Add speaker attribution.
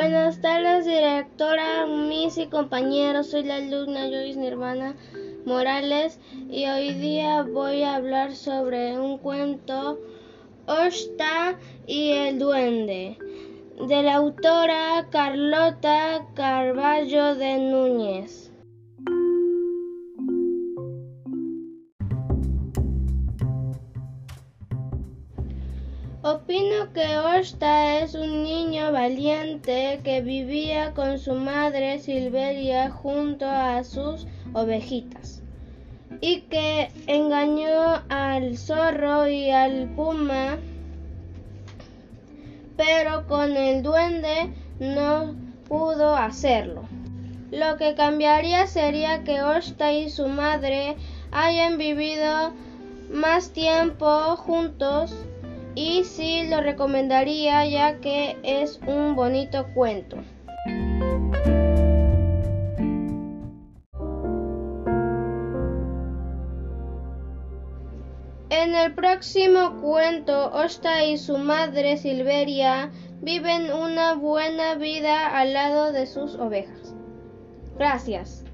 Speaker 1: Buenas tardes, directora, mis y compañeros. Soy la alumna Joyce Nirvana Morales y hoy día voy a hablar sobre un cuento, Osta y el Duende, de la autora Carlota Carballo de Núñez. Opino que Osta es un niño valiente que vivía con su madre Silveria junto a sus ovejitas y que engañó al zorro y al puma, pero con el duende no pudo hacerlo. Lo que cambiaría sería que Osta y su madre hayan vivido más tiempo juntos y sí lo recomendaría ya que es un bonito cuento. En el próximo cuento, Osta y su madre Silveria viven una buena vida al lado de sus ovejas. Gracias.